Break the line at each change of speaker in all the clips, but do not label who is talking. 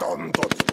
Le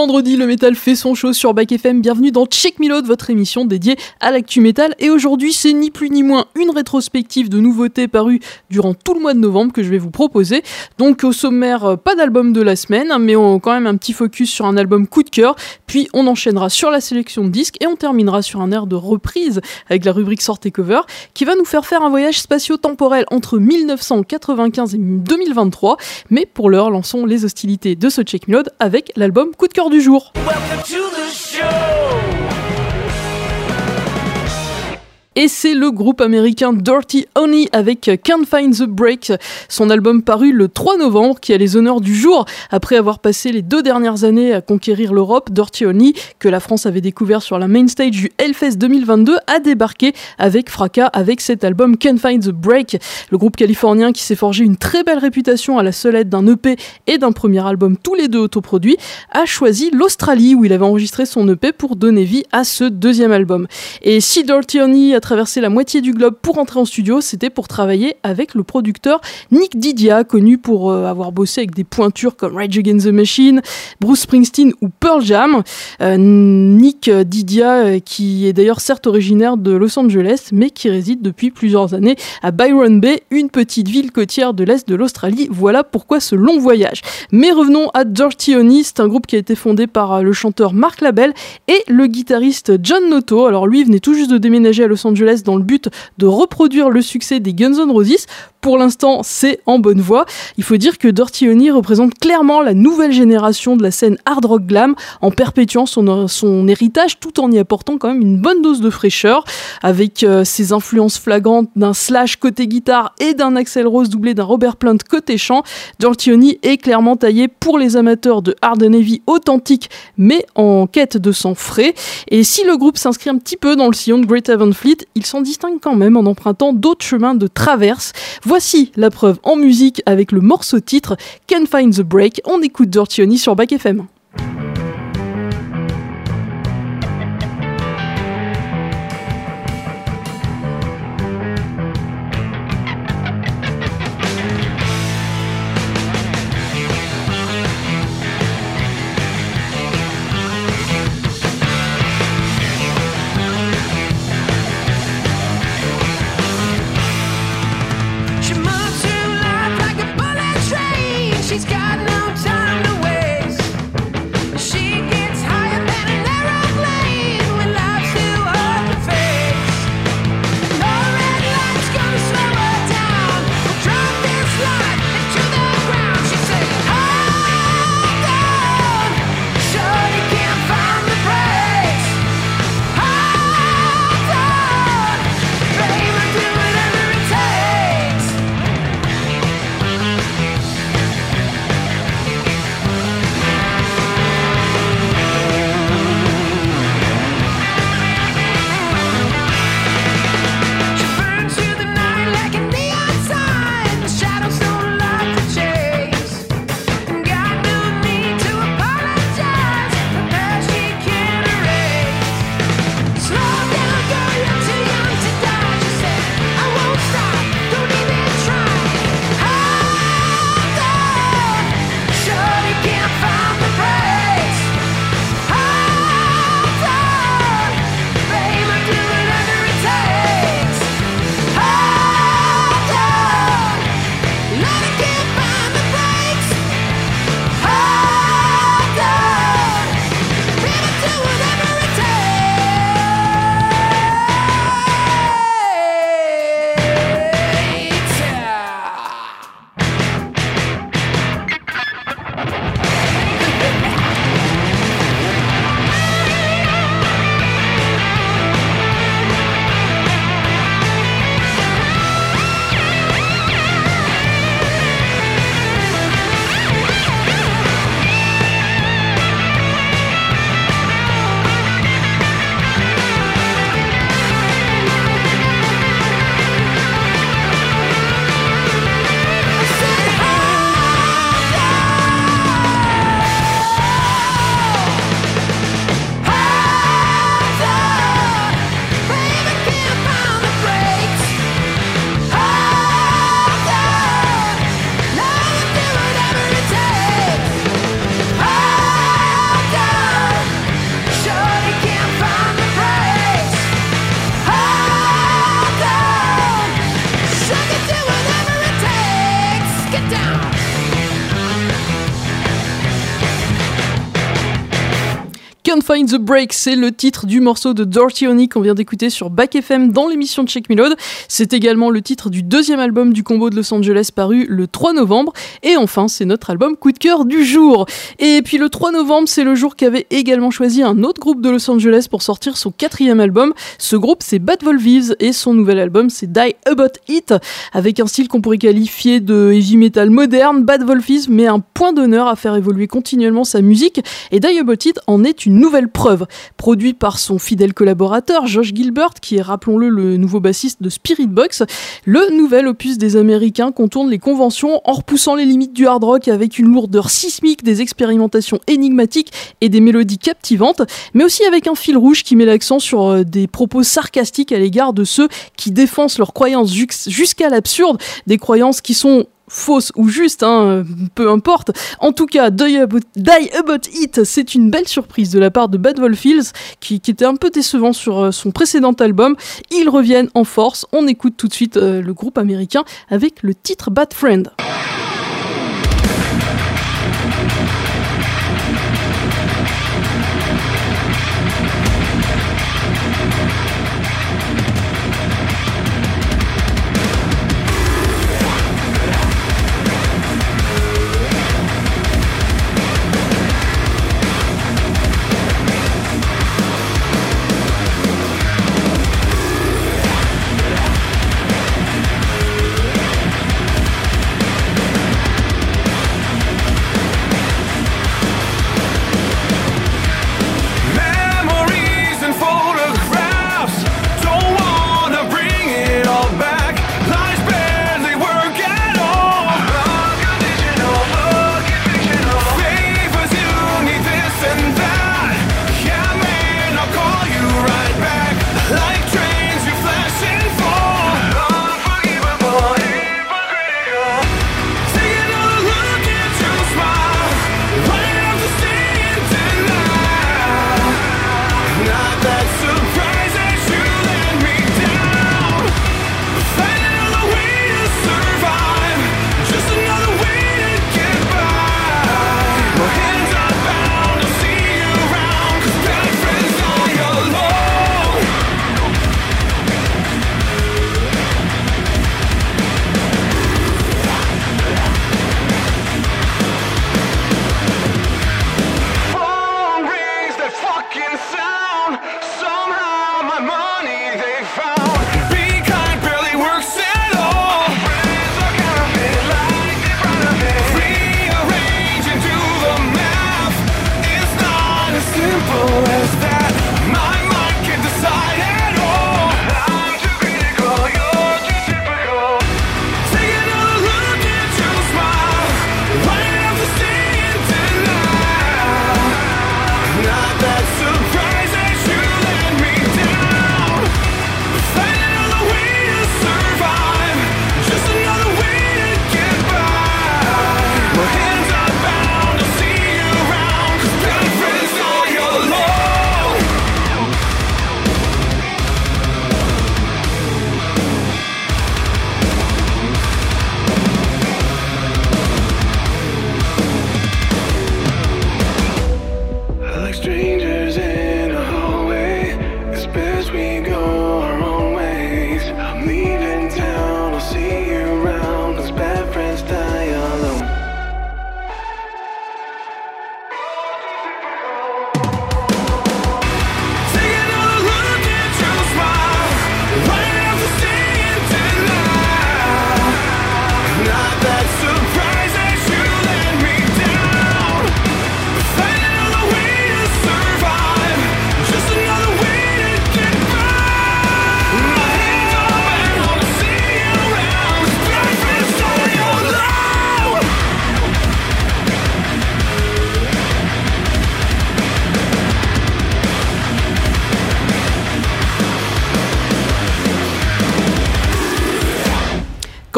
vendredi, le métal fait son show sur Back FM. Bienvenue dans Check Me votre émission dédiée à l'actu métal. Et aujourd'hui, c'est ni plus ni moins une rétrospective de nouveautés parues durant tout le mois de novembre que je vais vous proposer. Donc au sommaire, euh, pas d'album de la semaine, mais on, quand même un petit focus sur un album coup de cœur. Puis on enchaînera sur la sélection de disques et on terminera sur un air de reprise avec la rubrique Sortez Cover qui va nous faire faire un voyage spatio-temporel entre 1995 et 2023. Mais pour l'heure, lançons les hostilités de ce Check avec l'album coup de cœur du jour. Et c'est le groupe américain Dirty Honey avec Can't Find the Break, son album paru le 3 novembre qui a les honneurs du jour après avoir passé les deux dernières années à conquérir l'Europe. Dirty Honey, que la France avait découvert sur la main stage du Hellfest 2022, a débarqué avec fracas avec cet album Can't Find the Break. Le groupe californien qui s'est forgé une très belle réputation à la seule aide d'un EP et d'un premier album tous les deux autoproduits a choisi l'Australie où il avait enregistré son EP pour donner vie à ce deuxième album. Et si Dirty Honey a traversé la moitié du globe pour entrer en studio, c'était pour travailler avec le producteur Nick Didia, connu pour euh, avoir bossé avec des pointures comme Rage Against the Machine, Bruce Springsteen ou Pearl Jam. Euh, Nick Didia, euh, qui est d'ailleurs certes originaire de Los Angeles, mais qui réside depuis plusieurs années à Byron Bay, une petite ville côtière de l'est de l'Australie. Voilà pourquoi ce long voyage. Mais revenons à Dirty Honey, c'est un groupe qui a été fondé par le chanteur Mark Labelle et le guitariste John Noto. Alors lui venait tout juste de déménager à Los Angeles Dans le but de reproduire le succès des Guns N' Roses. Pour l'instant, c'est en bonne voie. Il faut dire que Dirty Honey représente clairement la nouvelle génération de la scène hard rock glam en perpétuant son, son héritage tout en y apportant quand même une bonne dose de fraîcheur avec euh, ses influences flagrantes d'un slash côté guitare et d'un Axel Rose doublé d'un Robert Plant côté chant. Dirty Honey est clairement taillé pour les amateurs de hard and heavy authentique mais en quête de sang frais. Et si le groupe s'inscrit un petit peu dans le sillon de Great Heaven Fleet, il s'en distingue quand même en empruntant d'autres chemins de traverse. Voici la preuve en musique avec le morceau titre Can Find the Break. On écoute Dirty sur Back FM. The Break, c'est le titre du morceau de Dirty Honey qu'on vient d'écouter sur Back FM dans l'émission de Check Me C'est également le titre du deuxième album du combo de Los Angeles paru le 3 novembre. Et enfin, c'est notre album coup de cœur du jour. Et puis le 3 novembre, c'est le jour qu'avait également choisi un autre groupe de Los Angeles pour sortir son quatrième album. Ce groupe, c'est Bad Volvives et son nouvel album, c'est Die About It, avec un style qu'on pourrait qualifier de heavy metal moderne. Bad Volvives met un point d'honneur à faire évoluer continuellement sa musique et Die About It en est une nouvelle preuve. Produit par son fidèle collaborateur Josh Gilbert, qui est, rappelons-le, le nouveau bassiste de Spirit Box, le nouvel opus des Américains contourne les conventions en repoussant les limites du hard rock avec une lourdeur sismique, des expérimentations énigmatiques et des mélodies captivantes, mais aussi avec un fil rouge qui met l'accent sur euh, des propos sarcastiques à l'égard de ceux qui défendent leurs croyances jusqu'à l'absurde, des croyances qui sont fausse ou juste, hein, peu importe. En tout cas, Die About, It, c'est une belle surprise de la part de Bad Wolf Hills, qui, était un peu décevant sur euh, son précédent album. Ils reviennent en force. On écoute tout de suite euh, le groupe américain avec le titre Bad Friend.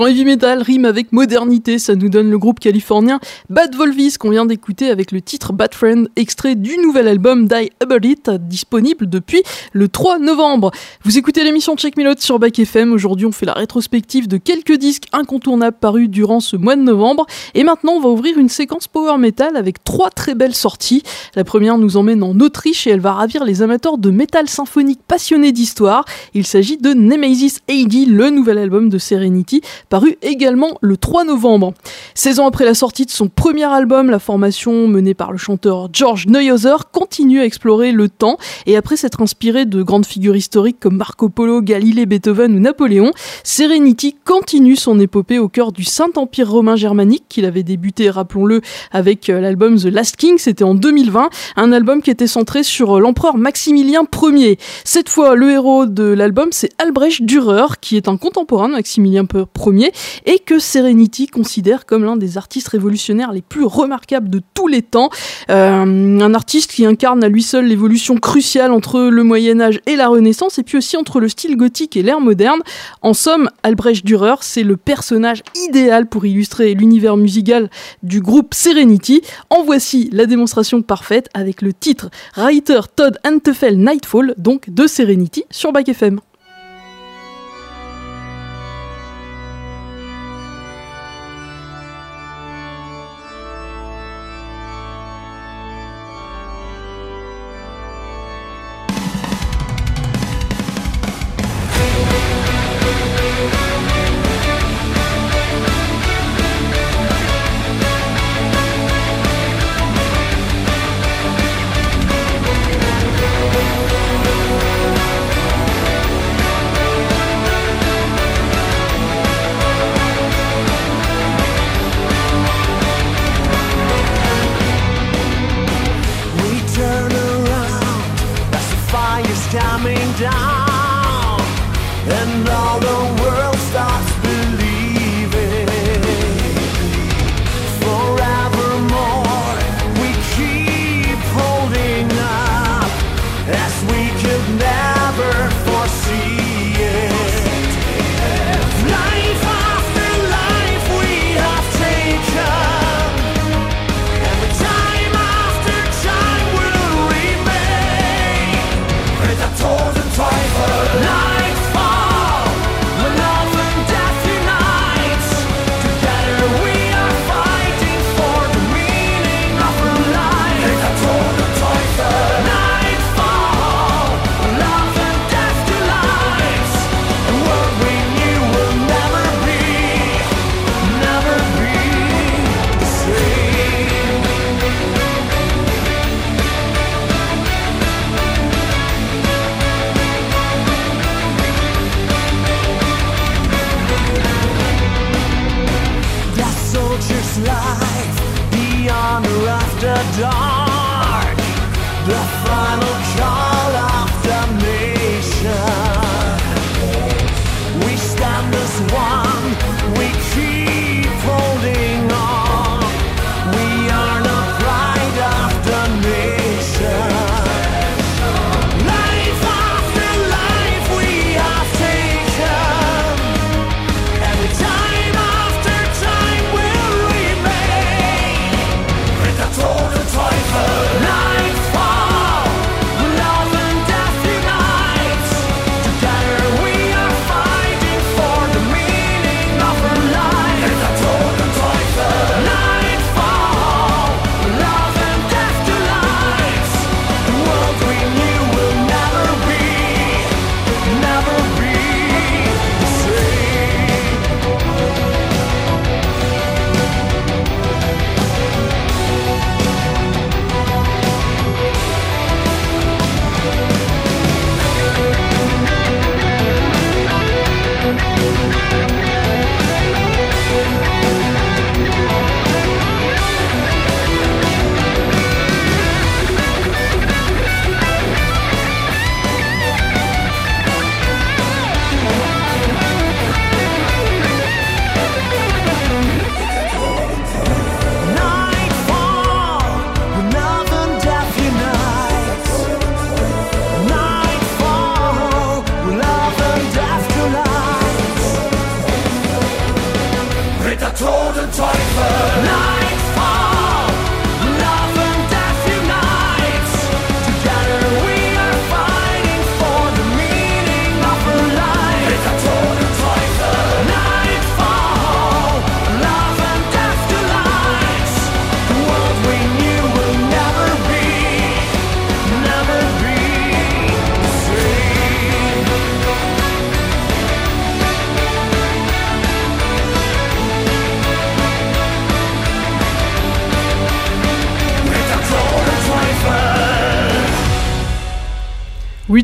Heavy metal rime avec modernité, ça nous donne le groupe californien Bad Volvis qu'on vient d'écouter avec le titre Bad Friend, extrait du nouvel album Die About It, disponible depuis le 3 novembre. Vous écoutez l'émission Check Me sur Back FM. Aujourd'hui, on fait la rétrospective de quelques disques incontournables parus durant ce mois de novembre. Et maintenant, on va ouvrir une séquence power metal avec trois très belles sorties. La première nous emmène en Autriche et elle va ravir les amateurs de métal symphonique passionnés d'histoire. Il s'agit de Nemesis AD, le nouvel album de Serenity, paru également le 3 novembre. 16 ans après la sortie de son premier album, la formation menée par le chanteur George Neuhauser continue à explorer le temps et après s'être inspiré de grandes figures historiques comme Marco Polo, Galilée, Beethoven ou Napoléon, Serenity continue son épopée au cœur du Saint-Empire romain germanique qu'il avait débuté, rappelons-le, avec euh, l'album The Last King, c'était en 2020, un album qui était centré sur euh, l'empereur Maximilien Ier. Cette fois, le héros de l'album, c'est Albrecht Dürer, qui est un contemporain de Maximilien Ier et que Serenity considère comme l'un des artistes révolutionnaires les plus remarquables de tous les temps. Euh, un artiste qui incarne à lui seul l'évolution cruciale entre le Moyen Âge et la Renaissance, et puis aussi entre le style gothique et l'ère moderne. En somme, Albrecht Dürer, c'est le personnage idéal pour illustrer l'univers musical du groupe Serenity. En voici la démonstration parfaite avec le titre Writer Todd Antefel Nightfall, donc de Serenity sur Back FM.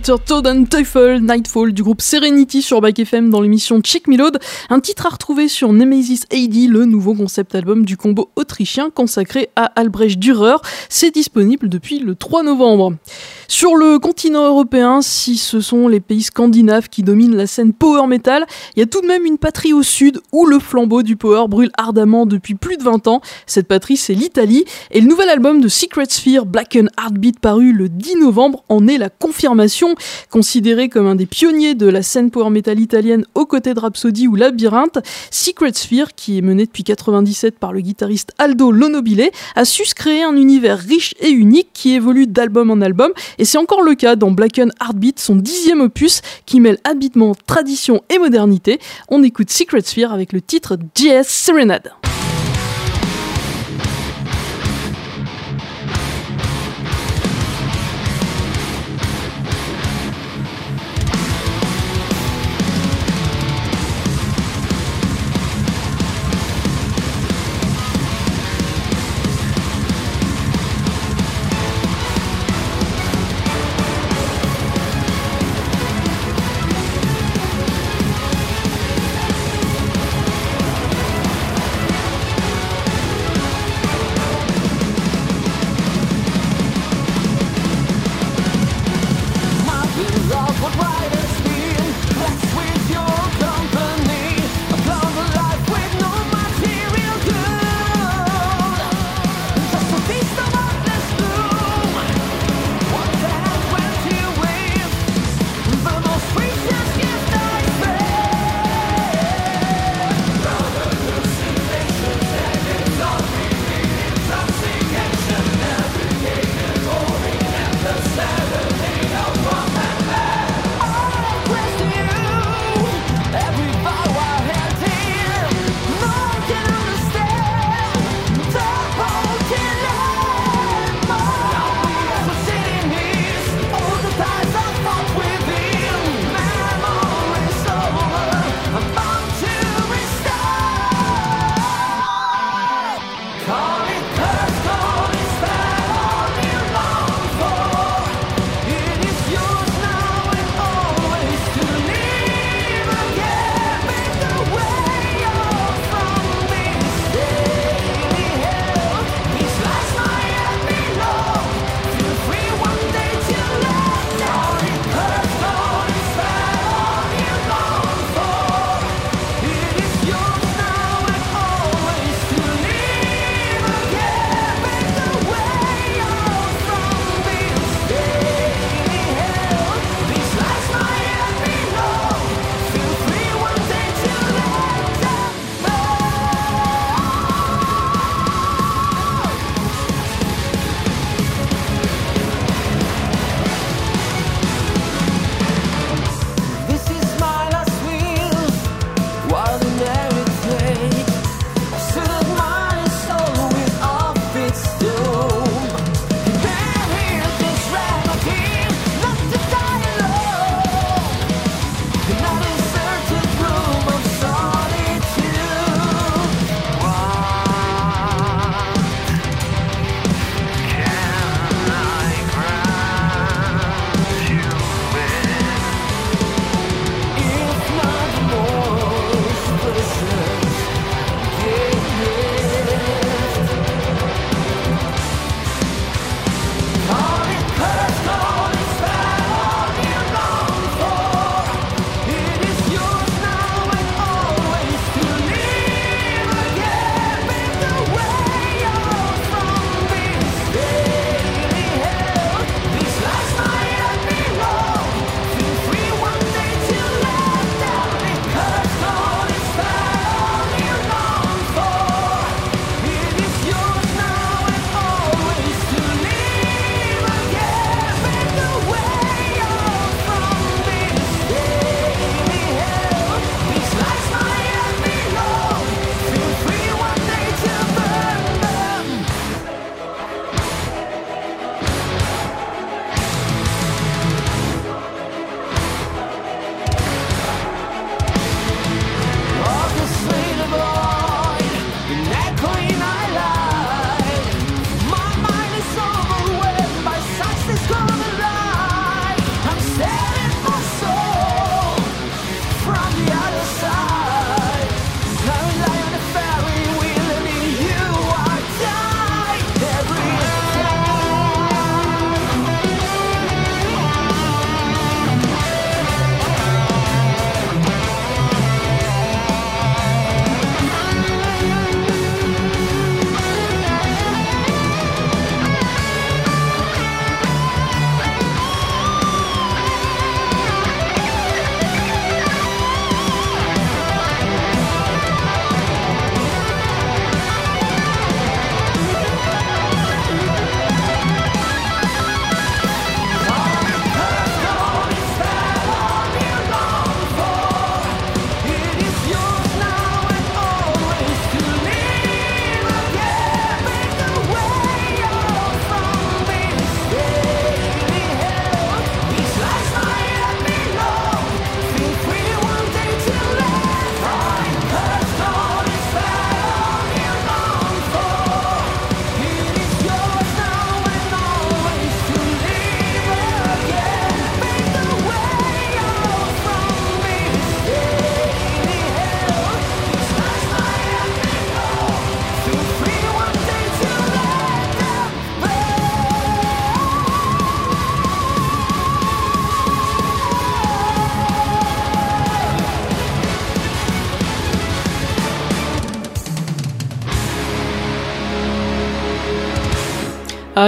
Toad and Teufel Nightfall du groupe Serenity sur Back FM dans l'émission Check Load, un titre à retrouver sur Nemesis AD, le nouveau concept album du combo autrichien consacré à Albrecht Dürer. C'est disponible depuis le 3 novembre. Sur le continent européen, si ce sont les pays scandinaves qui dominent la scène power metal, il y a tout de même une patrie au sud où le flambeau du power brûle ardemment depuis plus de 20 ans. Cette patrie, c'est l'Italie. Et le nouvel album de Secret Sphere, Black Heartbeat, paru le 10 novembre, en est la confirmation. Considéré comme un des pionniers de la scène power metal italienne aux côtés de Rhapsody ou Labyrinthe, Secret Sphere, qui est mené depuis 97 par le guitariste Aldo Lonobile, a su créer un univers riche et unique qui évolue d'album en album et c'est encore le cas dans Blacken Heartbeat, son dixième opus, qui mêle habitement tradition et modernité. On écoute Secret Sphere avec le titre JS Serenade.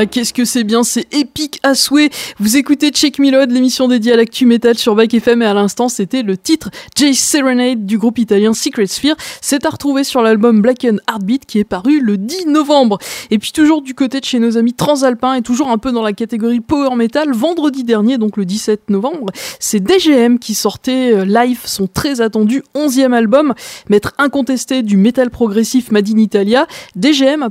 Qu'est-ce que c'est bien, c'est épique à souhait. Vous écoutez Check Milod, l'émission dédiée à l'actu metal sur Back FM et à l'instant, c'était le titre Jay Serenade du groupe italien Secret Sphere. C'est à retrouver sur l'album Black and Heartbeat qui est paru le 10 novembre. Et puis toujours du côté de chez nos amis transalpins et toujours un peu dans la catégorie power metal, vendredi dernier, donc le 17 novembre, c'est DGM qui sortait euh, live son très attendu 11e album, maître incontesté du metal progressif Made in Italia. DGM a,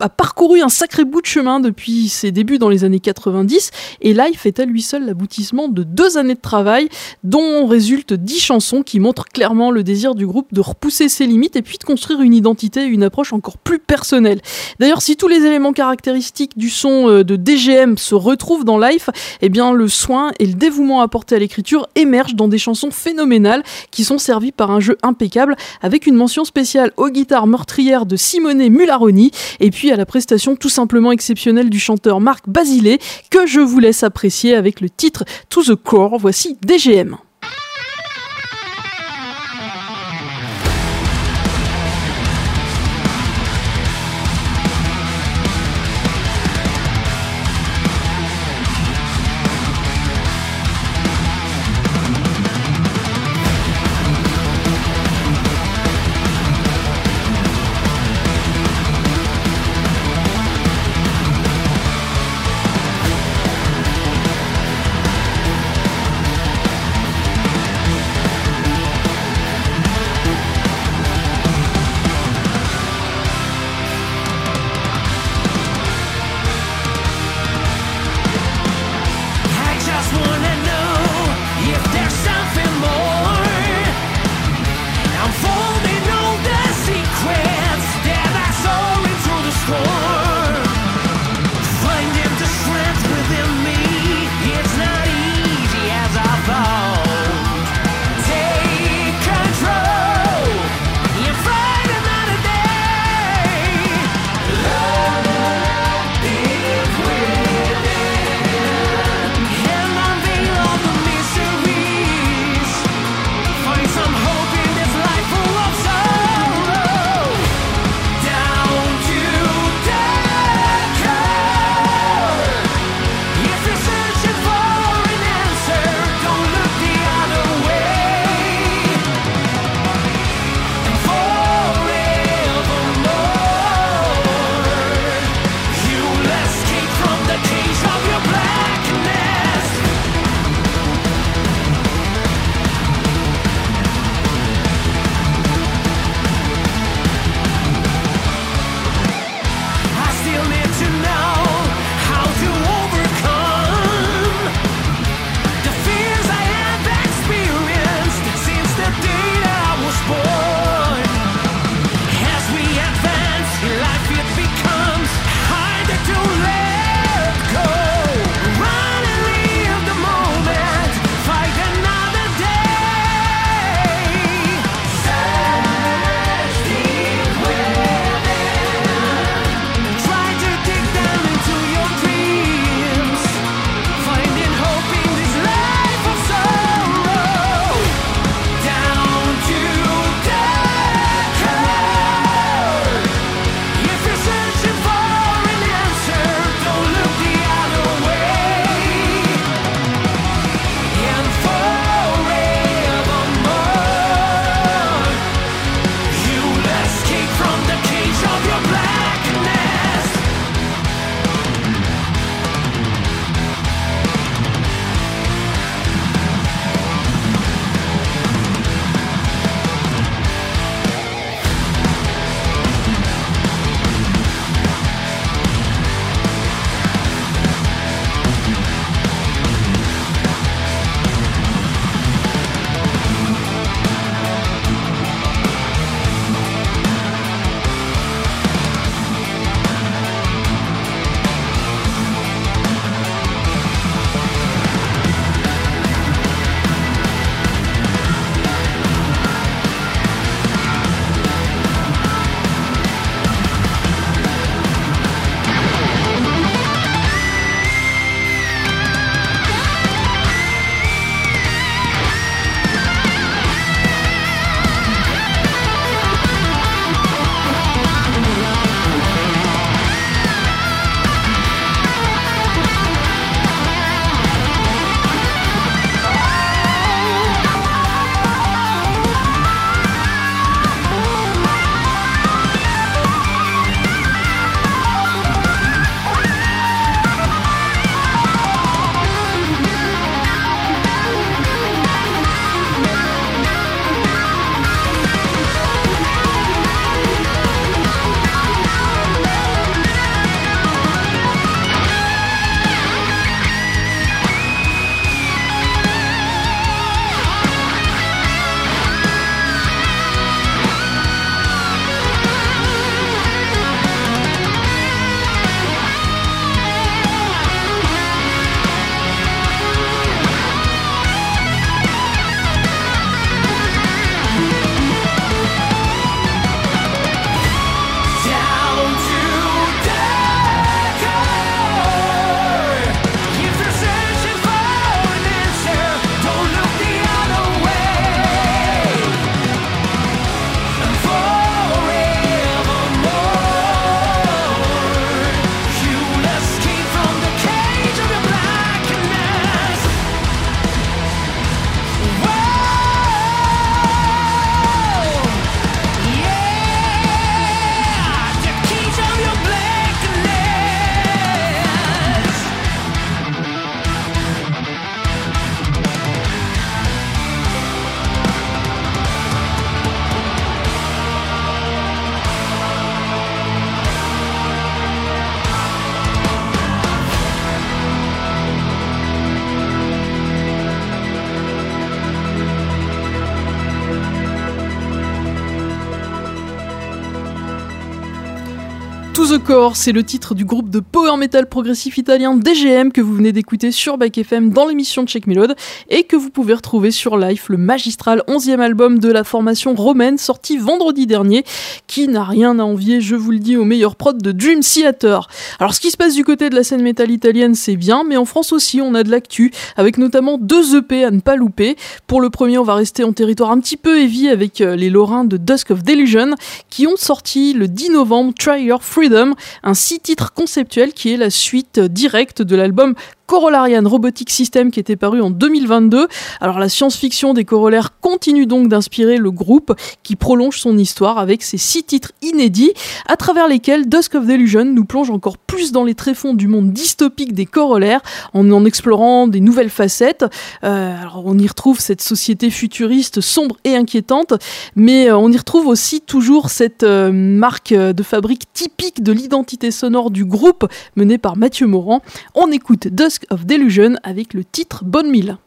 a parcouru un sacré bout de chemin depuis depuis ses débuts dans les années 90 et Life est à lui seul l'aboutissement de deux années de travail dont résultent dix chansons qui montrent clairement le désir du groupe de repousser ses limites et puis de construire une identité et une approche encore plus personnelle. D'ailleurs, si tous les éléments caractéristiques du son euh, de DGM se retrouvent dans Life, eh bien le soin et le dévouement apporté à l'écriture émergent dans des chansons phénoménales qui sont servies par un jeu impeccable avec une mention spéciale aux guitares meurtrières de Simone Mularoni et puis à la prestation tout simplement exceptionnelle du chanteur Marc Basile que je vous laisse apprécier avec le titre To the Core. Voici DGM. C'est le titre du groupe de power metal progressif italien DGM que vous venez d'écouter sur Back FM dans l'émission Check Melode et que vous pouvez retrouver sur Life, le magistral 11e album de la formation romaine sorti vendredi dernier, qui n'a rien à envier, je vous le dis, au meilleur prod de Dream Theater. Alors ce qui se passe du côté de la scène métal italienne, c'est bien, mais en France aussi, on a de l'actu, avec notamment deux EP à ne pas louper. Pour le premier, on va rester en territoire un petit peu heavy avec euh, les Lorrains de Dusk of Delusion, qui ont sorti le 10 novembre Try Your Freedom, un six titres conceptuel qui est la suite directe de l'album Corollarian Robotic System qui était paru en 2022. Alors la science-fiction des corollaires continue donc d'inspirer le groupe qui prolonge son histoire avec ses six titres inédits à travers lesquels Dusk of Delusion nous plonge encore plus dans les tréfonds du monde dystopique des corollaires en explorant des nouvelles facettes. Euh, alors on y retrouve cette société futuriste sombre et inquiétante, mais euh, on y retrouve aussi toujours cette euh, marque de fabrique typique de l'identité sonore du groupe menée par Mathieu Morand. On écoute Dusk of Delusion avec le titre Bonne Mille.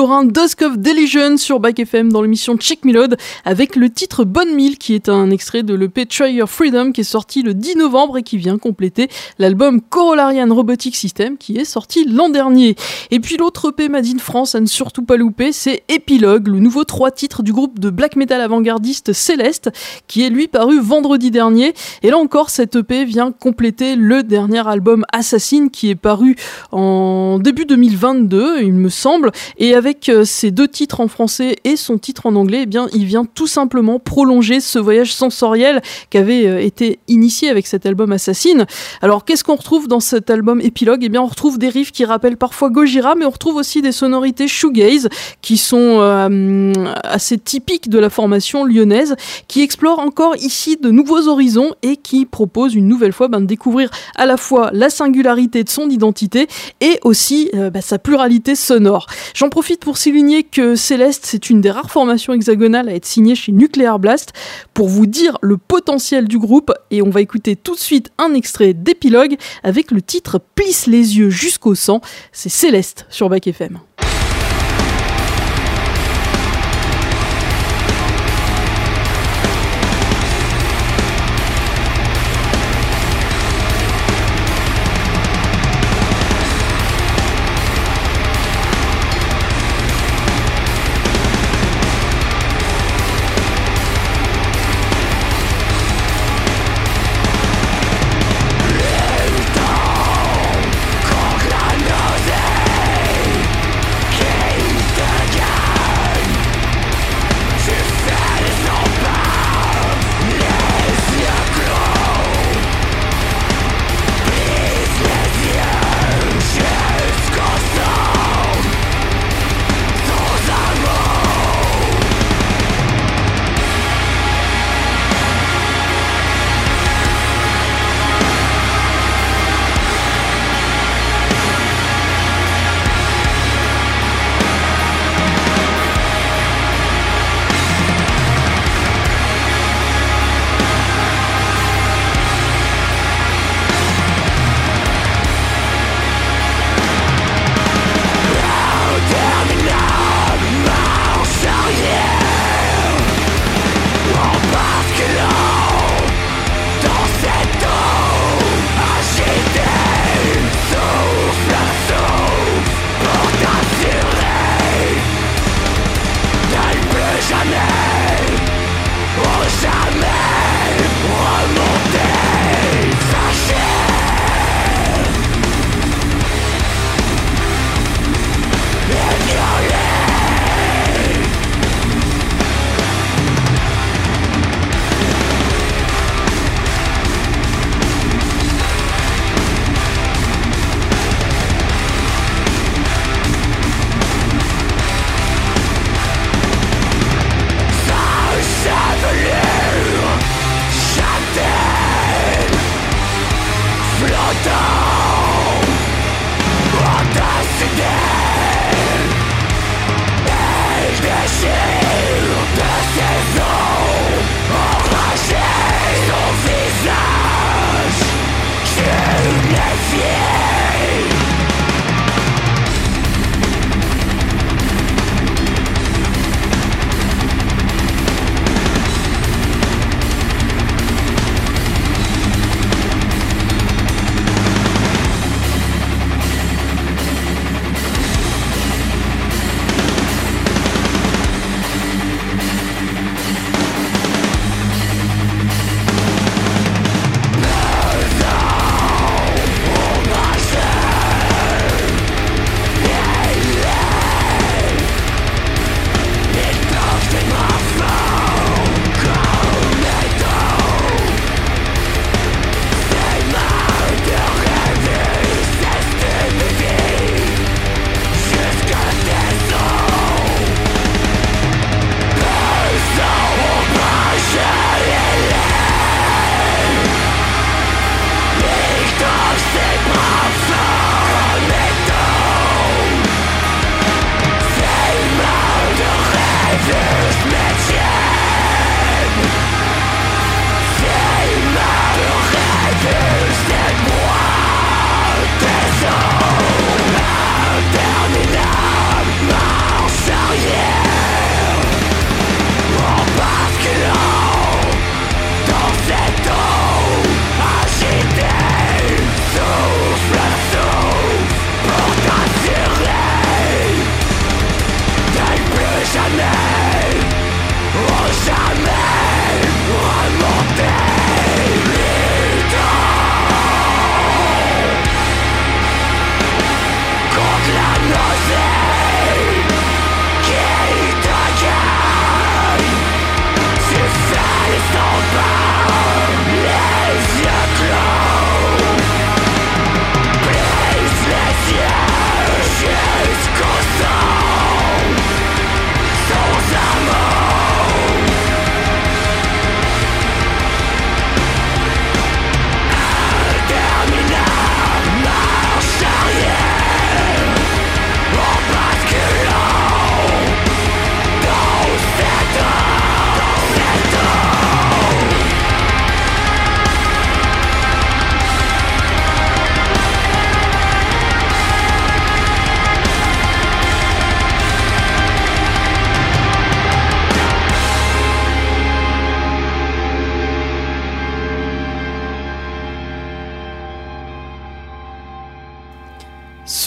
Lorrain Dusk of Delusion sur Back FM dans l'émission Check Melode avec le titre Bonne Mille qui est un extrait de l'EP Try Freedom qui est sorti le 10 novembre et qui vient compléter l'album Corollarian Robotic System qui est sorti l'an dernier. Et puis l'autre EP Made in France à ne surtout pas louper, c'est Epilogue, le nouveau trois titres du groupe de black metal avant-gardiste Céleste qui est lui paru vendredi dernier. Et là encore, cette EP vient compléter le dernier album Assassin qui est paru en début 2022, il me semble. Et avec euh, ces deux titres en français et son titre en anglais, eh bien, il vient tout simplement prolonger ce voyage sensoriel qui avait euh, été initié avec cet album Assassin. Alors, qu'est-ce qu'on retrouve dans cet album épilogue? Eh bien, on retrouve des riffs qui rappellent parfois Gojira, mais on retrouve aussi des sonorités shoegaze qui sont euh, assez typiques de la formation lyonnaise, qui explore encore ici de nouveaux horizons et qui propose une nouvelle fois ben, de découvrir à la fois la singularité de son identité et aussi euh, ben, sa pluralité sonore. J'en profite pour souligner que Céleste, c'est une des rares formations hexagonales à être signée chez Nuclear Blast pour vous dire le potentiel du groupe et on va écouter tout de suite un extrait d'épilogue avec le titre Plisse les yeux jusqu'au sang. C'est Céleste sur Bac FM.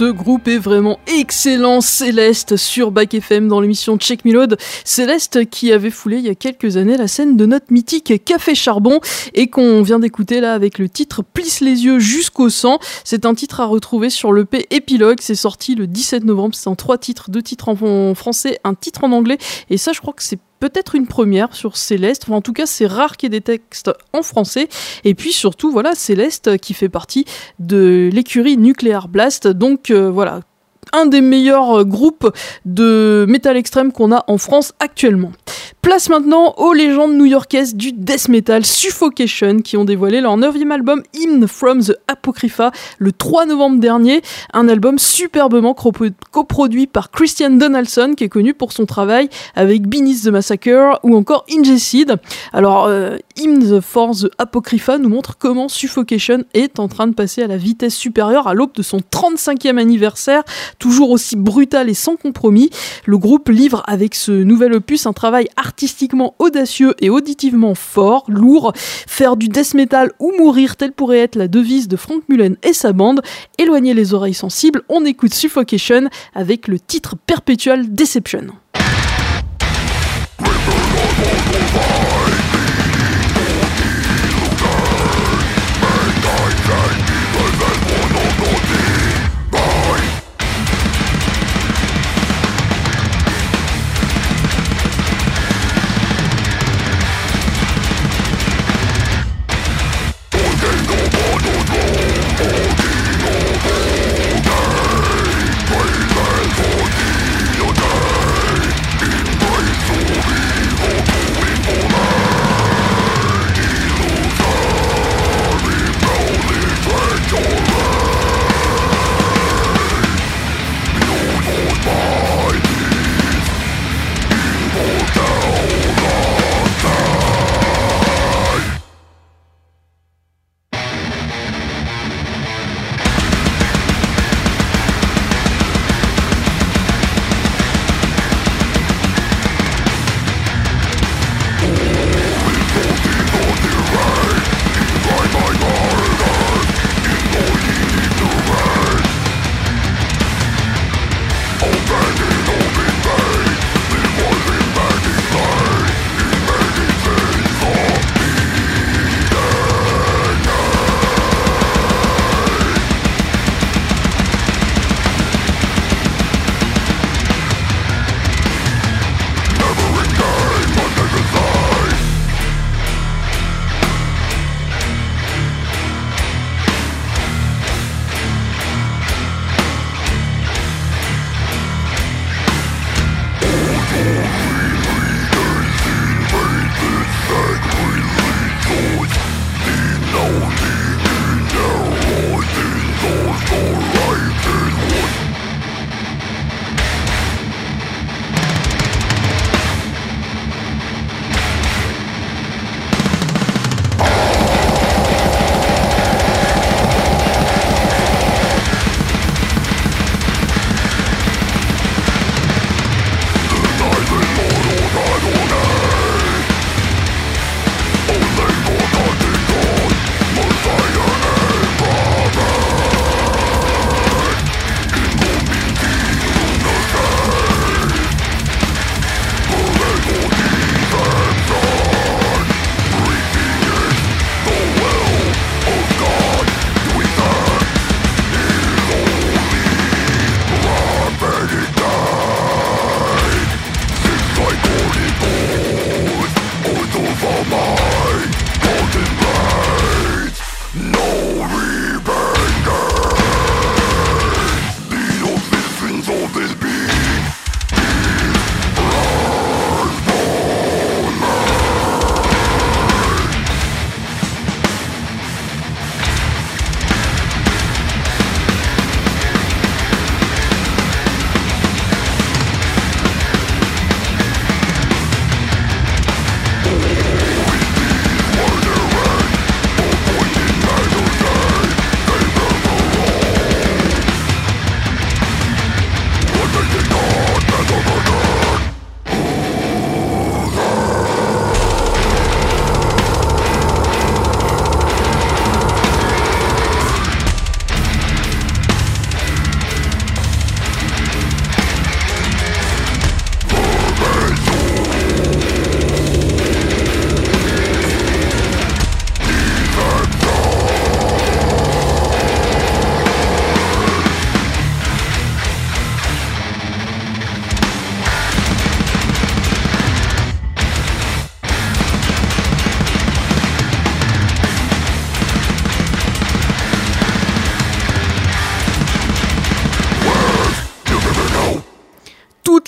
Ce groupe est vraiment excellent, Céleste, sur Back FM dans l'émission Check Me Céleste qui avait foulé il y a quelques années la scène de notre mythique Café Charbon et qu'on vient d'écouter là avec le titre Plisse les yeux jusqu'au sang. C'est un titre à retrouver sur le P Épilogue. C'est sorti le 17 novembre. C'est en trois titres, deux titres en français, un titre en anglais. Et ça, je crois que c'est peut-être une première sur Céleste. en tout cas, c'est rare qu'il y ait des textes en français. Et puis surtout, voilà, Céleste qui fait partie de l'écurie Nuclear Blast. Donc euh, voilà, un des meilleurs euh, groupes de métal extrême qu'on a en France actuellement. Place maintenant aux légendes new-yorkaises du death metal Suffocation qui ont dévoilé leur neuvième album Hymn from the Apocrypha le 3 novembre dernier. Un album superbement coproduit par Christian Donaldson qui est connu pour son travail avec Beneath the Massacre ou encore Ingecid. Alors, euh, Hymn for the Apocrypha nous montre comment Suffocation est en train de passer à la vitesse supérieure à l'aube de son 35e anniversaire, toujours aussi brutal et sans compromis. Le groupe livre avec ce nouvel opus un travail artistiquement audacieux et auditivement fort, lourd. Faire du death metal ou mourir, telle pourrait être la devise de Frank Mullen et sa bande. Éloigner les oreilles sensibles, on écoute Suffocation avec le titre Perpetual Deception.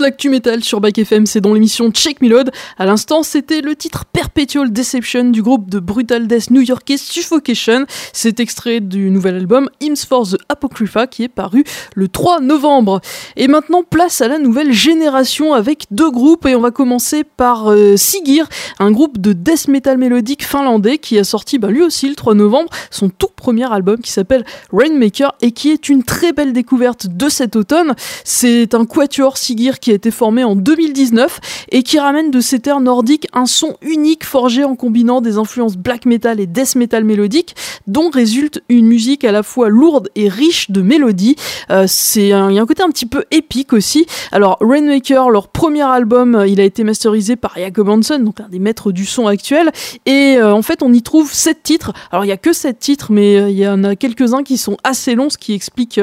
L'actu métal sur Back FM, c'est dans l'émission Check Me Load. À l'instant, c'était le titre Perpetual Deception du groupe de Brutal Death new-yorkais Suffocation. C'est extrait du nouvel album Hymns for the Apocrypha qui est paru le 3 novembre. Et maintenant, place à la nouvelle génération avec deux groupes et on va commencer par euh, Sigir, un groupe de death metal mélodique finlandais qui a sorti bah, lui aussi le 3 novembre son tout premier album qui s'appelle Rainmaker et qui est une très belle découverte de cet automne. C'est un quatuor Sigir qui été formé en 2019 et qui ramène de ces terres nordiques un son unique forgé en combinant des influences black metal et death metal mélodique, dont résulte une musique à la fois lourde et riche de mélodies. Euh, il y a un côté un petit peu épique aussi. Alors Rainmaker, leur premier album, euh, il a été masterisé par Jacob Hansen, donc un des maîtres du son actuel, et euh, en fait on y trouve sept titres. Alors il y a que sept titres, mais il y en a quelques-uns qui sont assez longs, ce qui explique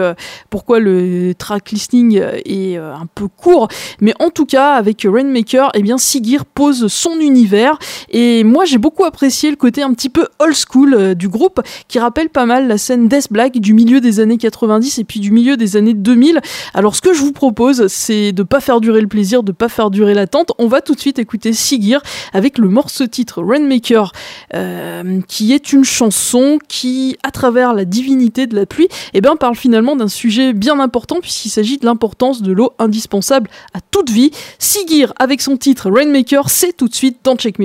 pourquoi le track listing est un peu court. Mais en tout cas, avec Rainmaker, eh bien Sigir pose son univers, et moi j'ai beaucoup apprécié le côté un petit peu old school euh, du groupe qui rappelle pas mal la scène Death Black du milieu des années 90 et puis du milieu des années 2000. Alors ce que je vous propose, c'est de pas faire durer le plaisir, de pas faire durer l'attente. On va tout de suite écouter Sigir avec le morceau titre Rainmaker, euh, qui est une chanson qui, à travers la divinité de la pluie, eh ben, parle finalement d'un sujet bien important puisqu'il s'agit de l'importance de l'eau indispensable à toute vie. Sigir avec son titre Rainmaker, c'est tout de suite dans Check.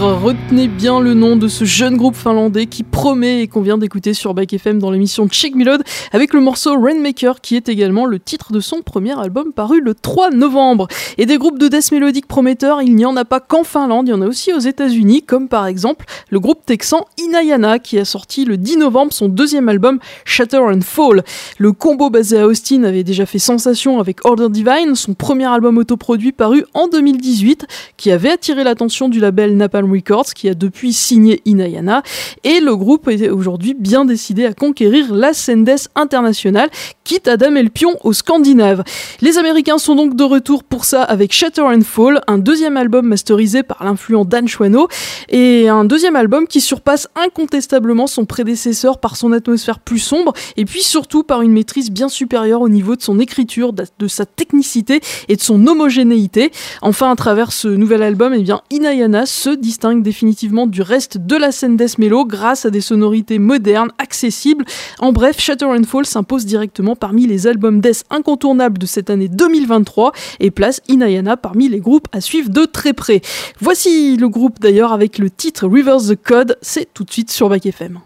Retenez bien le nom de ce jeune groupe finlandais qui promet et qu'on vient d'écouter sur Bike FM dans l'émission Check Melod avec le morceau Rainmaker qui est également le titre de son premier album paru le 3 novembre. Et des groupes de death mélodique prometteurs, il n'y en a pas qu'en Finlande, il y en a aussi aux États-Unis, comme par exemple le groupe texan Inayana qui a sorti le 10 novembre son deuxième album Shatter and Fall. Le combo basé à Austin avait déjà fait sensation avec Order Divine, son premier album autoproduit paru en 2018 qui avait attiré l'attention du label Napalm Records qui a depuis signé Inayana et le groupe est aujourd'hui bien décidé à conquérir la scène death internationale quitte à damer le pion aux Scandinaves. Les Américains sont donc de retour pour ça avec Shatter and Fall, un deuxième album masterisé par l'influent Dan Schwano et un deuxième album qui surpasse incontestablement son prédécesseur par son atmosphère plus sombre et puis surtout par une maîtrise bien supérieure au niveau de son écriture, de sa technicité et de son homogénéité. Enfin, à travers ce nouvel album, eh bien, Inayana se distingue définitivement du reste de la scène death mellow grâce à des sonorités modernes, accessibles. En bref, Shatter and Fall s'impose directement parmi les albums death incontournables de cette année 2023 et place Inayana parmi les groupes à suivre de très près. Voici le groupe d'ailleurs avec le titre Reverse the Code, c'est tout de suite sur Back FM.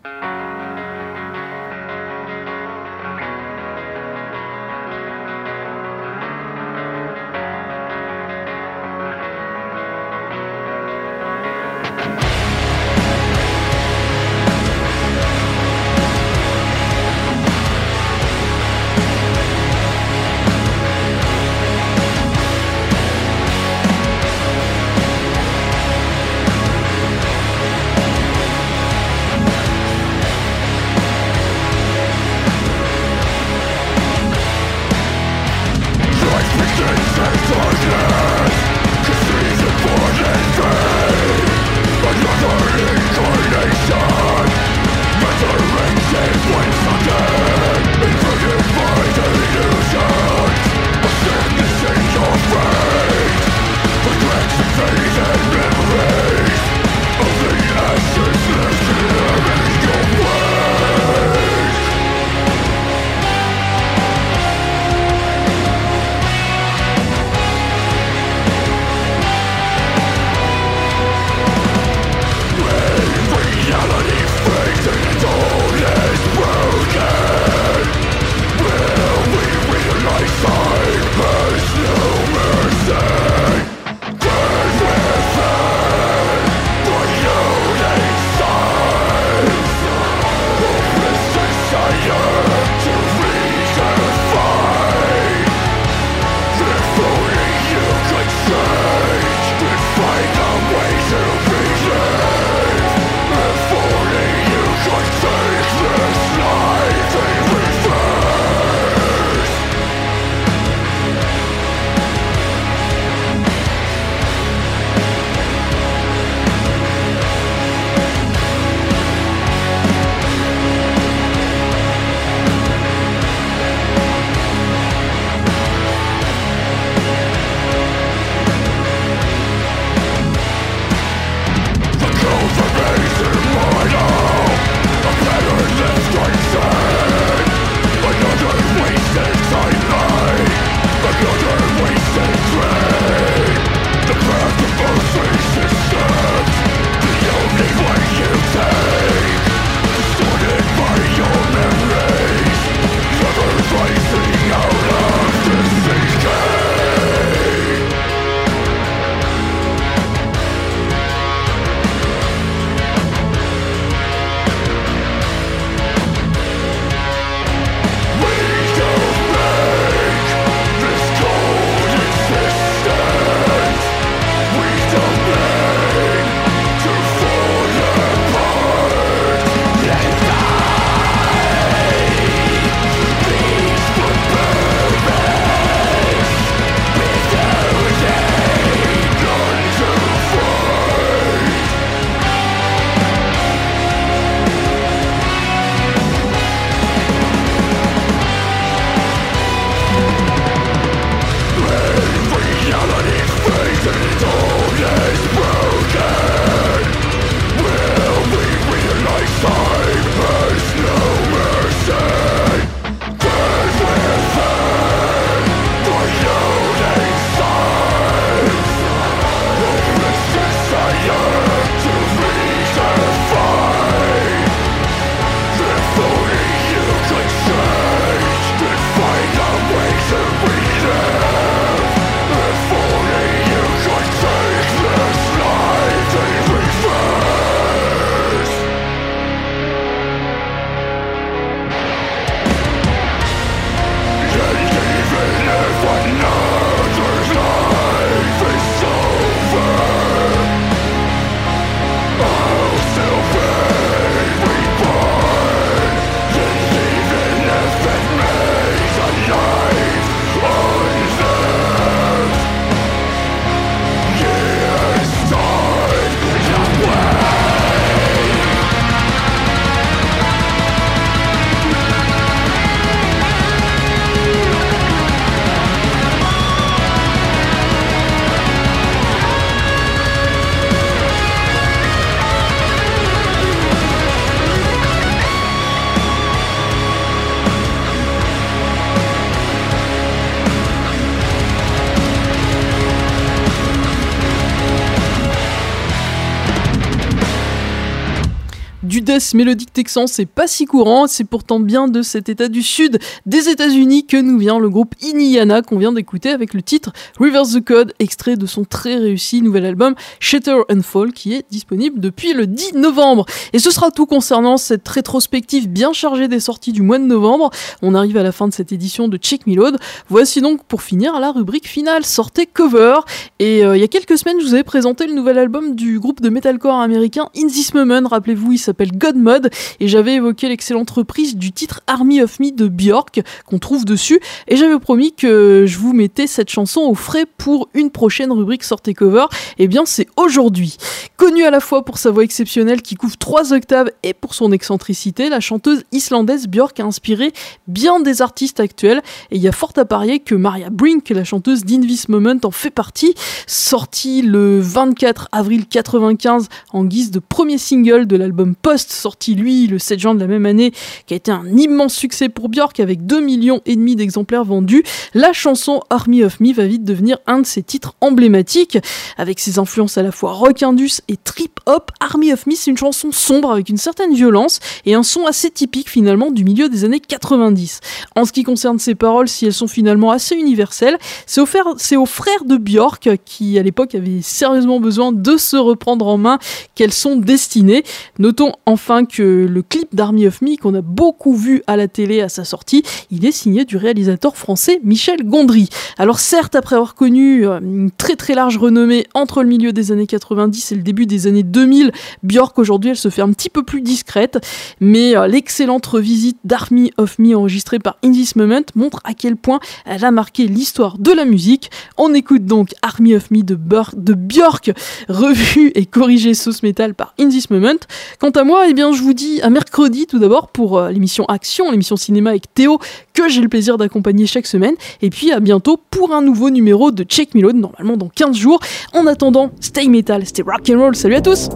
Mélodique texan, c'est pas si courant, c'est pourtant bien de cet état du sud des États-Unis que nous vient le groupe Iniana qu'on vient d'écouter avec le titre Reverse the Code, extrait de son très réussi nouvel album Shatter and Fall qui est disponible depuis le 10 novembre. Et ce sera tout concernant cette rétrospective bien chargée des sorties du mois de novembre. On arrive à la fin de cette édition de Check Me Load. Voici donc pour finir la rubrique finale, sortez cover. Et euh, il y a quelques semaines, je vous avais présenté le nouvel album du groupe de metalcore américain In This Moment. Rappelez-vous, il s'appelle God Mode. Et j'avais évoqué l'excellente reprise du titre Army of Me de Björk qu'on trouve dessus. Et j'avais promis que je vous mettais cette chanson au frais pour une prochaine rubrique sortez cover. Et eh bien, c'est aujourd'hui. Connue à la fois pour sa voix exceptionnelle qui couvre trois octaves et pour son excentricité, la chanteuse islandaise Björk a inspiré bien des artistes actuels. Et il y a fort à parier que Maria Brink, la chanteuse d'Invis Moment, en fait partie. Sortie le 24 avril 95 en guise de premier single de l'album Post, sorti lui le 7 juin de la même année, qui a été un immense succès pour Björk avec 2 millions et demi d'exemplaires vendus. La chanson Army of Me va vite devenir un de ses titres emblématiques, avec ses influences à la fois rock indus et trip hop. Army of Me, c'est une chanson sombre avec une certaine violence et un son assez typique finalement du milieu des années 90. En ce qui concerne ses paroles, si elles sont finalement assez universelles, c'est au, frère, au frère de Björk qui à l'époque avait sérieusement besoin de se reprendre en main qu'elles sont destinées. Notons enfin que le clip d'Army of Me qu'on a beaucoup vu à la télé à sa sortie, il est signé du réalisateur français Michel Gondry. Alors certes, après avoir connu euh, une très très large renommée entre le milieu des années 90 et le début des années 2000, Björk aujourd'hui elle se fait un petit peu plus discrète, mais euh, l'excellente revisite d'Army of Me enregistrée par In This Moment montre à quel point elle a marqué l'histoire de la musique. On écoute donc Army of Me de, de Björk, revue et corrigée sauce métal par In This Moment. Quant à moi, eh bien, je vous dis à mercredi tout d'abord pour euh, l'émission Action, l'émission cinéma avec Théo, que j'ai le plaisir d'accompagner chaque semaine. Et puis à bientôt pour un nouveau numéro de Check Me normalement dans 15 jours. En attendant, stay metal, stay rock and roll. Salut à tous!